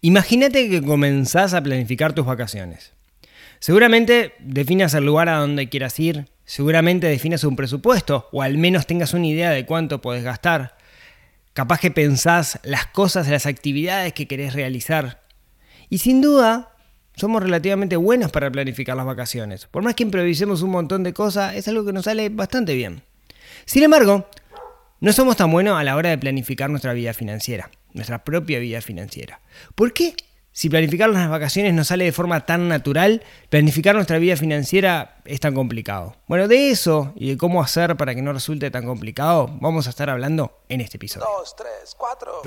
Imagínate que comenzás a planificar tus vacaciones. Seguramente definas el lugar a donde quieras ir, seguramente definas un presupuesto o al menos tengas una idea de cuánto podés gastar. Capaz que pensás las cosas, las actividades que querés realizar. Y sin duda, somos relativamente buenos para planificar las vacaciones. Por más que improvisemos un montón de cosas, es algo que nos sale bastante bien. Sin embargo, no somos tan buenos a la hora de planificar nuestra vida financiera nuestra propia vida financiera. ¿Por qué? Si planificar las vacaciones nos sale de forma tan natural, planificar nuestra vida financiera es tan complicado. Bueno, de eso y de cómo hacer para que no resulte tan complicado, vamos a estar hablando en este episodio. 2, 3, 4.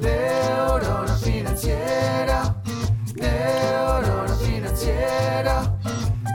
Neurona financiera, neurona financiera,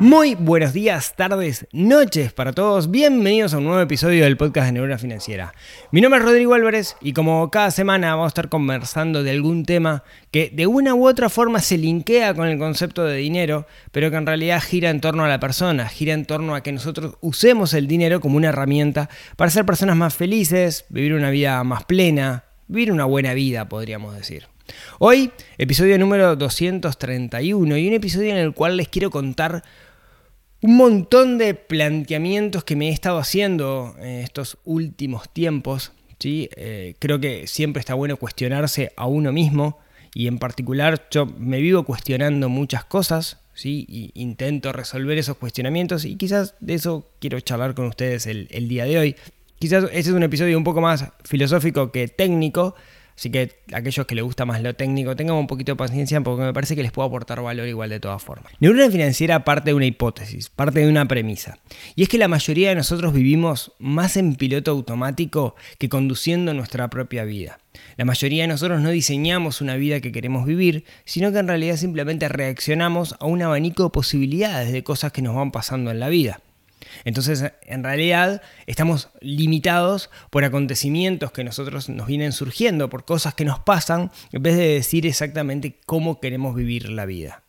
Muy buenos días, tardes, noches para todos. Bienvenidos a un nuevo episodio del podcast de Neurona Financiera. Mi nombre es Rodrigo Álvarez y como cada semana vamos a estar conversando de algún tema que de una u otra forma se linkea con el concepto de dinero, pero que en realidad gira en torno a la persona, gira en torno a que nosotros usemos el dinero como una herramienta para ser personas más felices, vivir una vida más plena, vivir una buena vida, podríamos decir. Hoy, episodio número 231 y un episodio en el cual les quiero contar un montón de planteamientos que me he estado haciendo en estos últimos tiempos. ¿sí? Eh, creo que siempre está bueno cuestionarse a uno mismo y en particular yo me vivo cuestionando muchas cosas. ¿sí? Intento resolver esos cuestionamientos y quizás de eso quiero charlar con ustedes el, el día de hoy. Quizás este es un episodio un poco más filosófico que técnico, Así que aquellos que les gusta más lo técnico, tengan un poquito de paciencia porque me parece que les puedo aportar valor igual de todas formas. Neurona financiera parte de una hipótesis, parte de una premisa. Y es que la mayoría de nosotros vivimos más en piloto automático que conduciendo nuestra propia vida. La mayoría de nosotros no diseñamos una vida que queremos vivir, sino que en realidad simplemente reaccionamos a un abanico de posibilidades de cosas que nos van pasando en la vida. Entonces, en realidad, estamos limitados por acontecimientos que nosotros nos vienen surgiendo, por cosas que nos pasan, en vez de decir exactamente cómo queremos vivir la vida.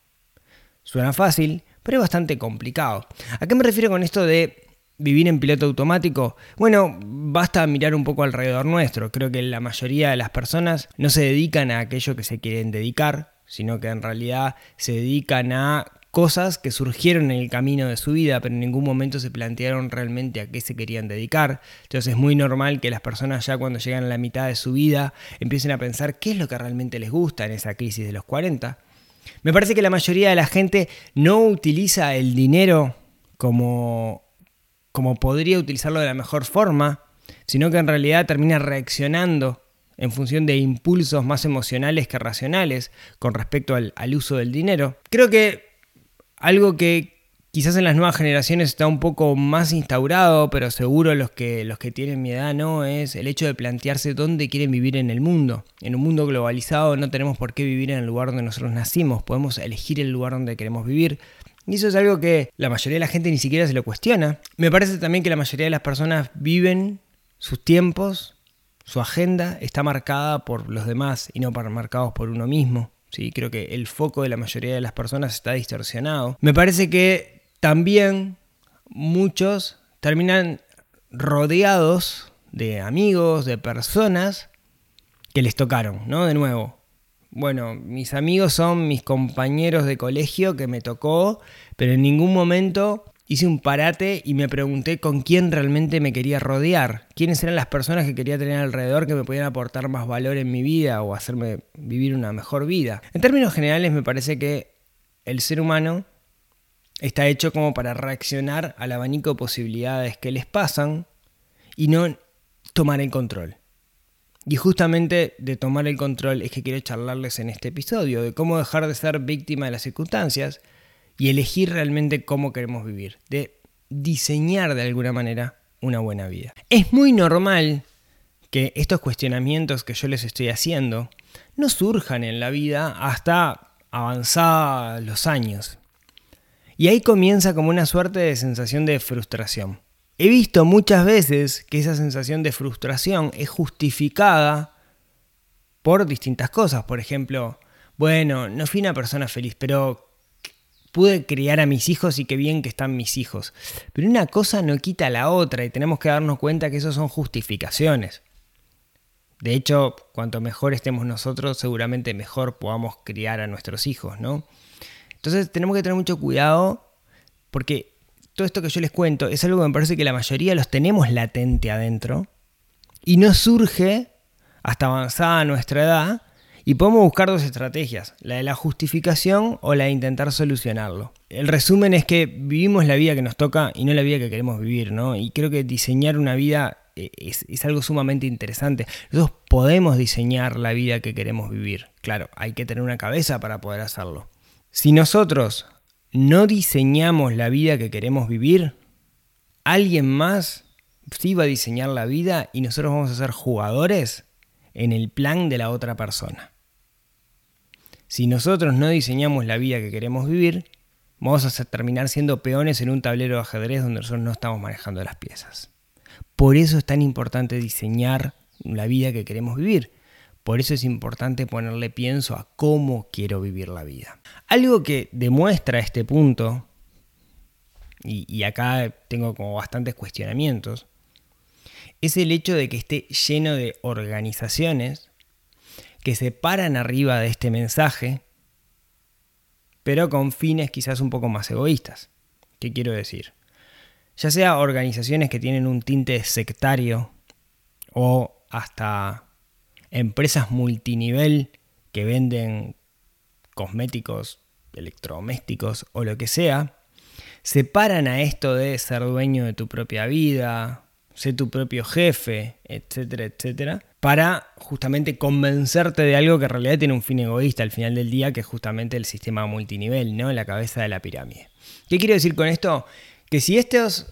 Suena fácil, pero es bastante complicado. ¿A qué me refiero con esto de vivir en piloto automático? Bueno, basta mirar un poco alrededor nuestro. Creo que la mayoría de las personas no se dedican a aquello que se quieren dedicar, sino que en realidad se dedican a cosas que surgieron en el camino de su vida, pero en ningún momento se plantearon realmente a qué se querían dedicar. Entonces es muy normal que las personas ya cuando llegan a la mitad de su vida empiecen a pensar qué es lo que realmente les gusta en esa crisis de los 40. Me parece que la mayoría de la gente no utiliza el dinero como, como podría utilizarlo de la mejor forma, sino que en realidad termina reaccionando en función de impulsos más emocionales que racionales con respecto al, al uso del dinero. Creo que algo que quizás en las nuevas generaciones está un poco más instaurado, pero seguro los que, los que tienen mi edad no, es el hecho de plantearse dónde quieren vivir en el mundo. En un mundo globalizado no tenemos por qué vivir en el lugar donde nosotros nacimos, podemos elegir el lugar donde queremos vivir. Y eso es algo que la mayoría de la gente ni siquiera se lo cuestiona. Me parece también que la mayoría de las personas viven sus tiempos, su agenda está marcada por los demás y no marcados por uno mismo. ¿Sí? Creo que el foco de la mayoría de las personas está distorsionado. Me parece que también muchos terminan rodeados de amigos, de personas que les tocaron, ¿no? De nuevo. Bueno, mis amigos son mis compañeros de colegio que me tocó, pero en ningún momento hice un parate y me pregunté con quién realmente me quería rodear, quiénes eran las personas que quería tener alrededor que me podían aportar más valor en mi vida o hacerme vivir una mejor vida. En términos generales me parece que el ser humano está hecho como para reaccionar al abanico de posibilidades que les pasan y no tomar el control. Y justamente de tomar el control es que quiero charlarles en este episodio, de cómo dejar de ser víctima de las circunstancias y elegir realmente cómo queremos vivir, de diseñar de alguna manera una buena vida. Es muy normal que estos cuestionamientos que yo les estoy haciendo no surjan en la vida hasta avanzados los años. Y ahí comienza como una suerte de sensación de frustración. He visto muchas veces que esa sensación de frustración es justificada por distintas cosas. Por ejemplo, bueno, no fui una persona feliz, pero pude criar a mis hijos y qué bien que están mis hijos. Pero una cosa no quita la otra y tenemos que darnos cuenta que eso son justificaciones. De hecho, cuanto mejor estemos nosotros, seguramente mejor podamos criar a nuestros hijos, ¿no? Entonces tenemos que tener mucho cuidado porque todo esto que yo les cuento es algo que me parece que la mayoría los tenemos latente adentro y no surge hasta avanzada nuestra edad y podemos buscar dos estrategias, la de la justificación o la de intentar solucionarlo. El resumen es que vivimos la vida que nos toca y no la vida que queremos vivir, ¿no? Y creo que diseñar una vida eh, es, es, algo sumamente interesante. Nosotros podemos diseñar la vida que queremos vivir. Claro, hay que tener una cabeza para poder hacerlo. Si nosotros no diseñamos la vida que queremos vivir, alguien más sí va a diseñar la vida y nosotros vamos a ser jugadores en el plan de la otra persona. Si nosotros no diseñamos la vida que queremos vivir, vamos a terminar siendo peones en un tablero de ajedrez donde nosotros no estamos manejando las piezas. Por eso es tan importante diseñar la vida que queremos vivir. Por eso es importante ponerle pienso a cómo quiero vivir la vida. Algo que demuestra este punto, y, acá tengo como bastantes cuestionamientos, es el hecho de que esté lleno de organizaciones que se paran arriba de este mensaje, pero con fines quizás un poco más egoístas. ¿Qué quiero decir? Ya sea organizaciones que tienen un tinte sectario o hasta empresas multinivel que venden cosméticos, electrodomésticos o lo que sea, se paran a esto de ser dueño de tu propia vida, sé tu propio jefe, etcétera, etcétera, para justamente convencerte de algo que en realidad tiene un fin egoísta al final del día, que es justamente el sistema multinivel, ¿no? La cabeza de la pirámide. ¿Qué quiero decir con esto? Que si estos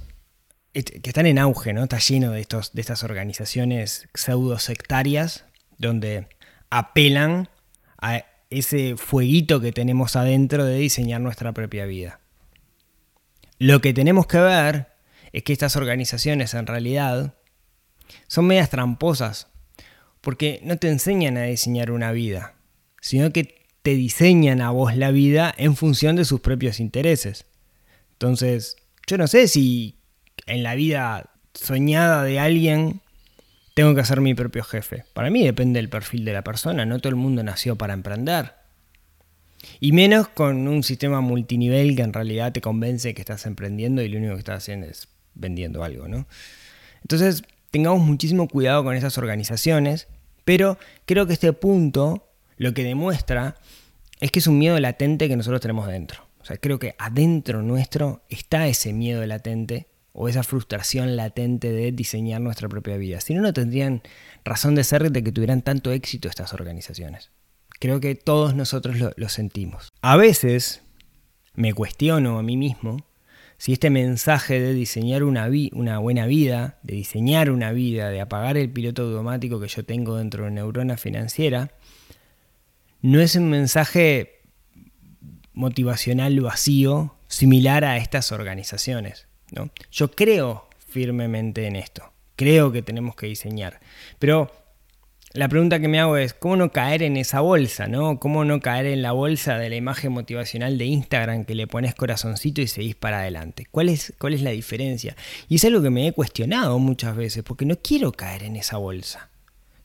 que están en auge, ¿no? Está lleno de, estos, de estas organizaciones pseudo sectarias donde apelan a ese fueguito que tenemos adentro de diseñar nuestra propia vida. Lo que tenemos que ver es que estas organizaciones en realidad son medias tramposas, porque no te enseñan a diseñar una vida, sino que te diseñan a vos la vida en función de sus propios intereses. Entonces, yo no sé si en la vida soñada de alguien tengo que ser mi propio jefe. Para mí depende del perfil de la persona, no todo el mundo nació para emprender. Y menos con un sistema multinivel que en realidad te convence que estás emprendiendo y lo único que estás haciendo es vendiendo algo, ¿no? Entonces, tengamos muchísimo cuidado con esas organizaciones, pero creo que este punto lo que demuestra es que es un miedo latente que nosotros tenemos dentro. O sea, creo que adentro nuestro está ese miedo latente o esa frustración latente de diseñar nuestra propia vida. Si no, no tendrían razón de ser de que tuvieran tanto éxito estas organizaciones. Creo que todos nosotros lo, lo sentimos. A veces me cuestiono a mí mismo si este mensaje de diseñar una, buena vida, de diseñar una vida, de apagar el piloto automático que yo tengo dentro de neurona financiera, no es un mensaje motivacional vacío similar a estas organizaciones. ¿no? Yo creo firmemente en esto, creo que tenemos que diseñar, pero la pregunta que me hago es, ¿cómo no caer en esa bolsa? ¿no? ¿Cómo no caer en la bolsa de la imagen motivacional de Instagram que le pones corazoncito y seguís para adelante? ¿Cuál es, ¿Cuál es la diferencia? Y es algo que me he cuestionado muchas veces, porque no quiero caer en esa bolsa.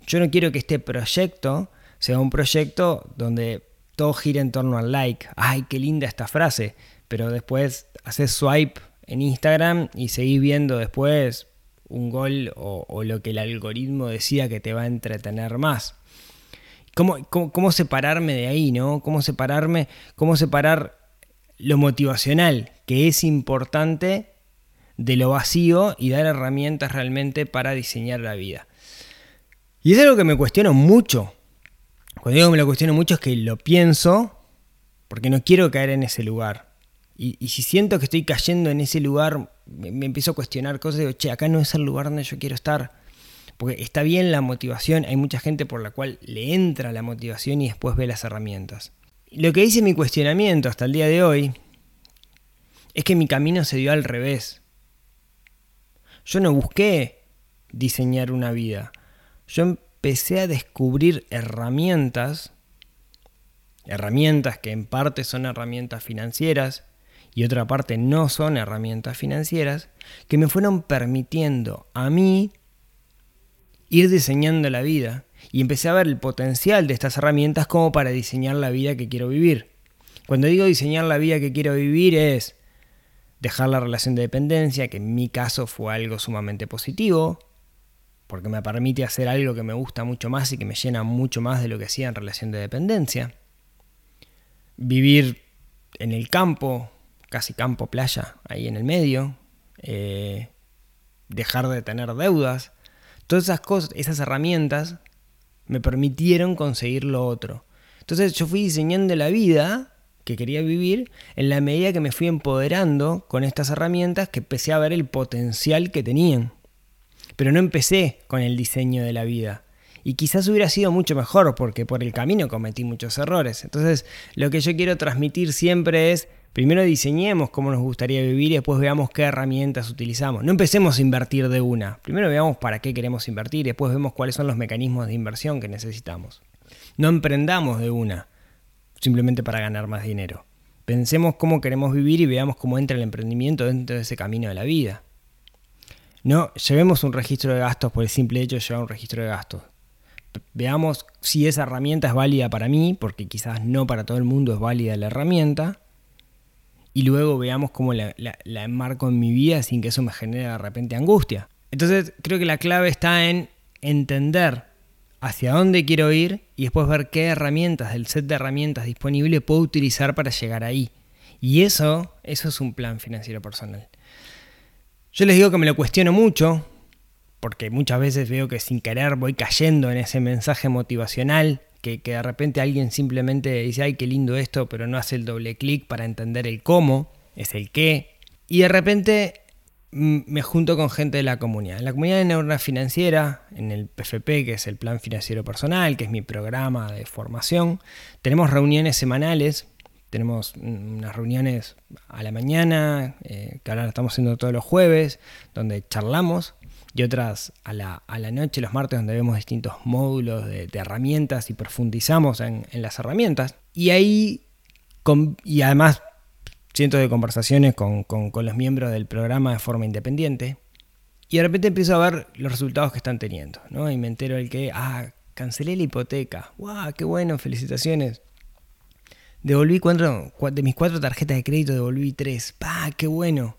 Yo no quiero que este proyecto sea un proyecto donde todo gira en torno al like. ¡Ay, qué linda esta frase! Pero después haces swipe en Instagram y seguís viendo después un gol o, lo que el algoritmo decía que te va a entretener más. ¿Cómo, cómo, separarme de ahí, no? ¿Cómo separarme, cómo separar lo motivacional, que es importante, de lo vacío y dar herramientas realmente para diseñar la vida? Y es algo que me cuestiono mucho. Cuando digo que me lo cuestiono mucho es que lo pienso porque no quiero caer en ese lugar. Y, si siento que estoy cayendo en ese lugar me, empiezo a cuestionar cosas digo, che, acá no es el lugar donde yo quiero estar. Porque está bien la motivación, hay mucha gente por la cual le entra la motivación y después ve las herramientas. Lo que dice mi cuestionamiento hasta el día de hoy es que mi camino se dio al revés. Yo no busqué diseñar una vida. Yo empecé a descubrir herramientas, herramientas que en parte son herramientas financieras y otra parte no son herramientas financieras, que me fueron permitiendo a mí ir diseñando la vida y empecé a ver el potencial de estas herramientas como para diseñar la vida que quiero vivir. Cuando digo diseñar la vida que quiero vivir es dejar la relación de dependencia, que en mi caso fue algo sumamente positivo, porque me permite hacer algo que me gusta mucho más y que me llena mucho más de lo que hacía en relación de dependencia. Vivir en el campo, casi campo playa, ahí en el medio. Eh, dejar de tener deudas. Todas esas cosas, esas herramientas me permitieron conseguir lo otro. Entonces yo fui diseñando la vida que quería vivir en la medida que me fui empoderando con estas herramientas que empecé a ver el potencial que tenían. Pero no empecé con el diseño de la vida. Y quizás hubiera sido mucho mejor porque por el camino cometí muchos errores. Entonces lo que yo quiero transmitir siempre es, primero diseñemos cómo nos gustaría vivir y después veamos qué herramientas utilizamos. No empecemos a invertir de una. Primero veamos para qué queremos invertir y después vemos cuáles son los mecanismos de inversión que necesitamos. No emprendamos de una simplemente para ganar más dinero. Pensemos cómo queremos vivir y veamos cómo entra el emprendimiento dentro de ese camino de la vida. No llevemos un registro de gastos por el simple hecho de llevar un registro de gastos. Veamos si esa herramienta es válida para mí, porque quizás no para todo el mundo es válida la herramienta. Y luego veamos cómo la, enmarco en mi vida sin que eso me genere de repente angustia. Entonces creo que la clave está en entender hacia dónde quiero ir y después ver qué herramientas del set de herramientas disponible puedo utilizar para llegar ahí. Y eso, eso es un plan financiero personal. Yo les digo que me lo cuestiono mucho, porque muchas veces veo que sin querer voy cayendo en ese mensaje motivacional, que, de repente alguien simplemente dice, ay, qué lindo esto, pero no hace el doble clic para entender el cómo, es el qué. Y de repente me junto con gente de la comunidad. En la comunidad de neurona financiera, en el PFP, que es el Plan Financiero Personal, que es mi programa de formación, tenemos reuniones semanales. Tenemos unas reuniones a la mañana, eh, que ahora estamos haciendo todos los jueves, donde charlamos, y otras a la, a la noche, los martes, donde vemos distintos módulos de, herramientas y profundizamos en, en, las herramientas. Y ahí, con, y además cientos de conversaciones con, los miembros del programa de forma independiente. Y de repente empiezo a ver los resultados que están teniendo, ¿no? Y me entero el que, ah, cancelé la hipoteca. ¡Wow! ¡Qué bueno! ¡Felicitaciones! Devolví cuatro, de mis cuatro tarjetas de crédito, devolví tres. ¡Pah! ¡Qué bueno!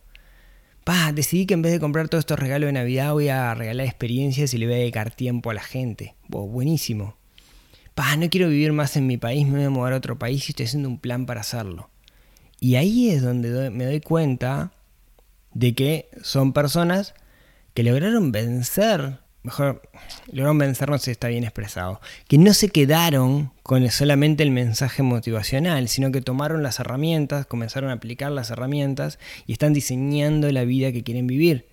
¡Pah! Decidí que en vez de comprar todos estos regalos de Navidad voy a regalar experiencias y le voy a dedicar tiempo a la gente. ¡Wow! Buenísimo. ¡Pah! No quiero vivir más en mi país, me voy a mudar a otro país y estoy haciendo un plan para hacerlo. Y ahí es donde me doy cuenta de que son personas que lograron vencer, mejor, lograron vencer, no si está bien expresado, que no se quedaron con solamente el mensaje motivacional, sino que tomaron las herramientas, comenzaron a aplicar las herramientas y están diseñando la vida que quieren vivir.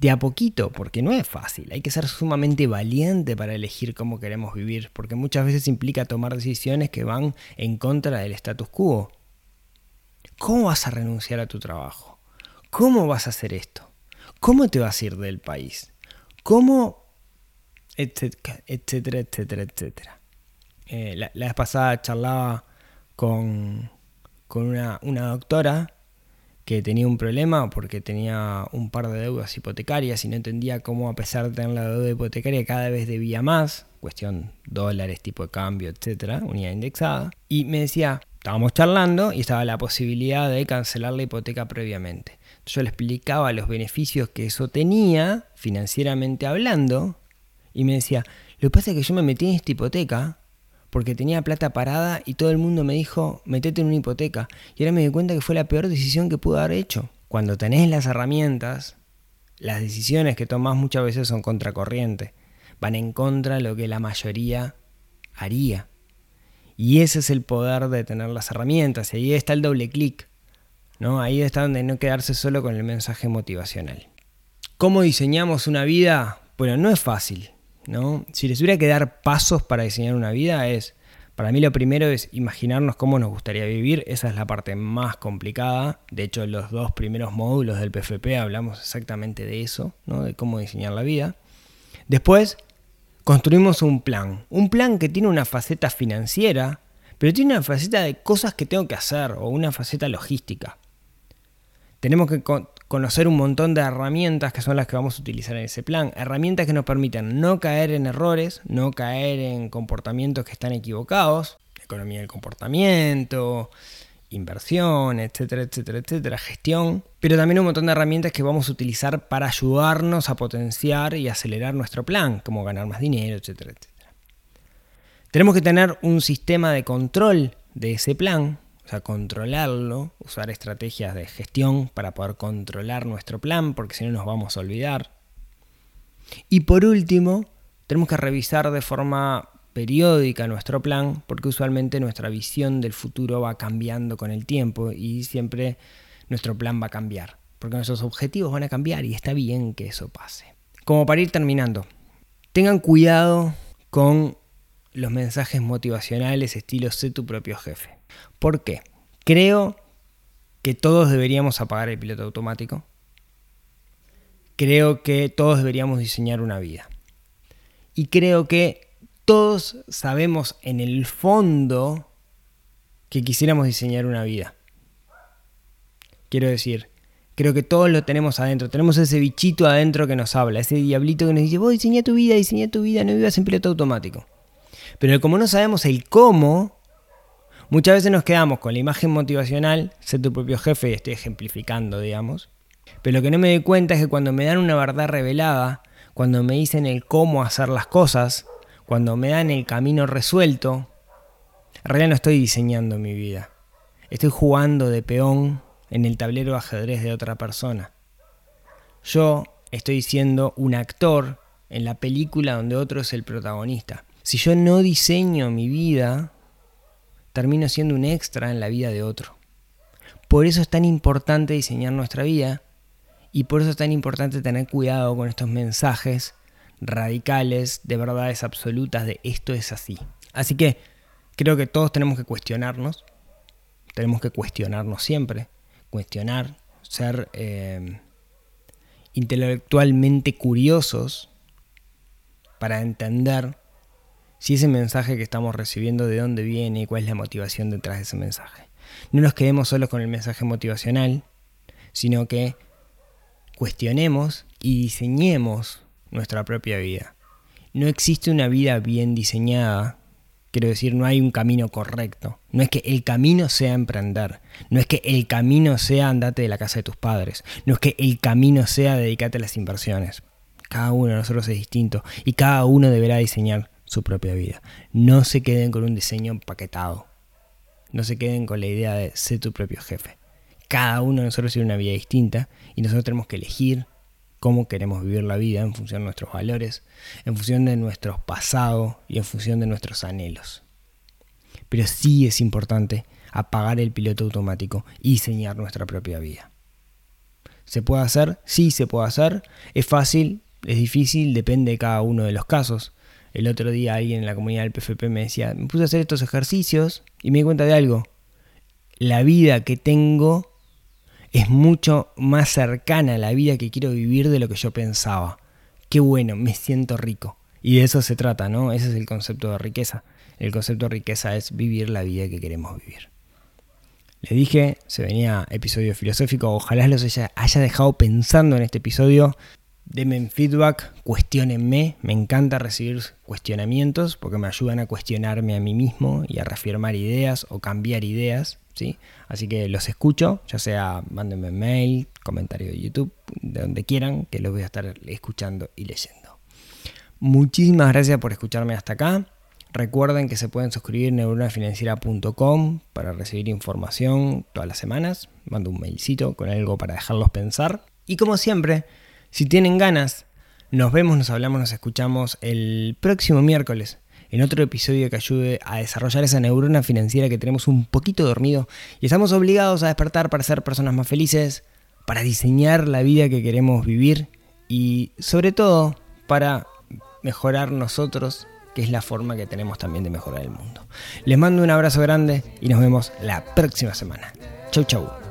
De a poquito, porque no es fácil, hay que ser sumamente valiente para elegir cómo queremos vivir, porque muchas veces implica tomar decisiones que van en contra del status quo. ¿Cómo vas a renunciar a tu trabajo? ¿Cómo vas a hacer esto? ¿Cómo te vas a ir del país? ¿Cómo? Etcétera, etcétera, etcétera, etcétera. Eh, la, vez pasada charlaba con, con una, una doctora que tenía un problema porque tenía un par de deudas hipotecarias y no entendía cómo a pesar de tener la deuda hipotecaria cada vez debía más, cuestión dólares, tipo de cambio, etcétera, unidad indexada. Y me decía, estábamos charlando y estaba la posibilidad de cancelar la hipoteca previamente. Yo le explicaba los beneficios que eso tenía, financieramente hablando, y me decía, lo que pasa es que yo me metí en esta hipoteca porque tenía plata parada y todo el mundo me dijo, metete en una hipoteca. Y ahora me di cuenta que fue la peor decisión que pude haber hecho. Cuando tenés las herramientas, las decisiones que tomás muchas veces son contracorriente. Van en contra de lo que la mayoría haría. Y ese es el poder de tener las herramientas. Y ahí está el doble clic. ¿no? Ahí está donde no quedarse solo con el mensaje motivacional. ¿Cómo diseñamos una vida? Bueno, no es fácil. ¿No? Si les hubiera que dar pasos para diseñar una vida es, para mí lo primero es imaginarnos cómo nos gustaría vivir, esa es la parte más complicada, de hecho los dos primeros módulos del PFP hablamos exactamente de eso, ¿no? de cómo diseñar la vida. Después construimos un plan, un plan que tiene una faceta financiera, pero tiene una faceta de cosas que tengo que hacer o una faceta logística. Tenemos que conocer un montón de herramientas que son las que vamos a utilizar en ese plan. Herramientas que nos permitan no caer en errores, no caer en comportamientos que están equivocados, economía del comportamiento, inversión, etcétera, etcétera, etcétera, gestión, pero también un montón de herramientas que vamos a utilizar para ayudarnos a potenciar y acelerar nuestro plan, como ganar más dinero, etcétera, etcétera. Tenemos que tener un sistema de control de ese plan, o sea, controlarlo, usar estrategias de gestión para poder controlar nuestro plan, porque si no nos vamos a olvidar. Y por último, tenemos que revisar de forma periódica nuestro plan, porque usualmente nuestra visión del futuro va cambiando con el tiempo y siempre nuestro plan va a cambiar, porque nuestros objetivos van a cambiar y está bien que eso pase. Como para ir terminando, tengan cuidado con los mensajes motivacionales estilo sé tu propio jefe. ¿Por qué? Creo que todos deberíamos apagar el piloto automático. Creo que todos deberíamos diseñar una vida. Y creo que todos sabemos en el fondo que quisiéramos diseñar una vida. Quiero decir, creo que todos lo tenemos adentro. Tenemos ese bichito adentro que nos habla, ese diablito que nos dice, vos diseñá tu vida, diseñá tu vida, no vivas en piloto automático. Pero como no sabemos el cómo, muchas veces nos quedamos con la imagen motivacional, ser tu propio jefe, y estoy ejemplificando, digamos. Pero lo que no me doy cuenta es que cuando me dan una verdad revelada, cuando me dicen el cómo hacer las cosas, cuando me dan el camino resuelto, en realidad no estoy diseñando mi vida. Estoy jugando de peón en el tablero de ajedrez de otra persona. Yo estoy siendo un actor en la película donde otro es el protagonista. Si yo no diseño mi vida, termino siendo un extra en la vida de otro. Por eso es tan importante diseñar nuestra vida y por eso es tan importante tener cuidado con estos mensajes radicales, de verdades absolutas, de esto es así. Así que creo que todos tenemos que cuestionarnos, tenemos que cuestionarnos siempre, cuestionar, ser eh, intelectualmente curiosos para entender si ese mensaje que estamos recibiendo de dónde viene y cuál es la motivación detrás de ese mensaje. No nos quedemos solos con el mensaje motivacional, sino que cuestionemos y diseñemos nuestra propia vida. No existe una vida bien diseñada, quiero decir, no hay un camino correcto. No es que el camino sea emprender, no es que el camino sea andate de la casa de tus padres, no es que el camino sea dedicarte a las inversiones. Cada uno de nosotros es distinto y cada uno deberá diseñar su propia vida. No se queden con un diseño empaquetado. No se queden con la idea de ser tu propio jefe. Cada uno de nosotros tiene una vida distinta y nosotros tenemos que elegir cómo queremos vivir la vida en función de nuestros valores, en función de nuestro pasado y en función de nuestros anhelos. Pero sí es importante apagar el piloto automático y diseñar nuestra propia vida. ¿Se puede hacer? Sí, se puede hacer. Es fácil, es difícil, depende de cada uno de los casos. El otro día alguien en la comunidad del PFP me decía, me puse a hacer estos ejercicios y me di cuenta de algo. La vida que tengo es mucho más cercana a la vida que quiero vivir de lo que yo pensaba. Qué bueno, me siento rico. Y de eso se trata, ¿no? Ese es el concepto de riqueza. El concepto de riqueza es vivir la vida que queremos vivir. Les dije, se venía episodio filosófico, ojalá los haya, haya dejado pensando en este episodio. Denme feedback, cuestionenme, me encanta recibir cuestionamientos porque me ayudan a cuestionarme a mí mismo y a reafirmar ideas o cambiar ideas. Así que los escucho, ya sea mándenme mail, comentario de YouTube, de donde quieran, que los voy a estar escuchando y leyendo. Muchísimas gracias por escucharme hasta acá. Recuerden que se pueden suscribir en neuronafinanciera.com para recibir información todas las semanas. Mando un mailcito con algo para dejarlos pensar. Y como siempre, si tienen ganas, nos vemos, nos hablamos, nos escuchamos el próximo miércoles en otro episodio que ayude a desarrollar esa neurona financiera que tenemos un poquito dormido y estamos obligados a despertar para ser personas más felices, para diseñar la vida que queremos vivir y sobre todo para mejorar nosotros, que es la forma que tenemos también de mejorar el mundo. Les mando un abrazo grande y nos vemos la próxima semana. Chau, chau.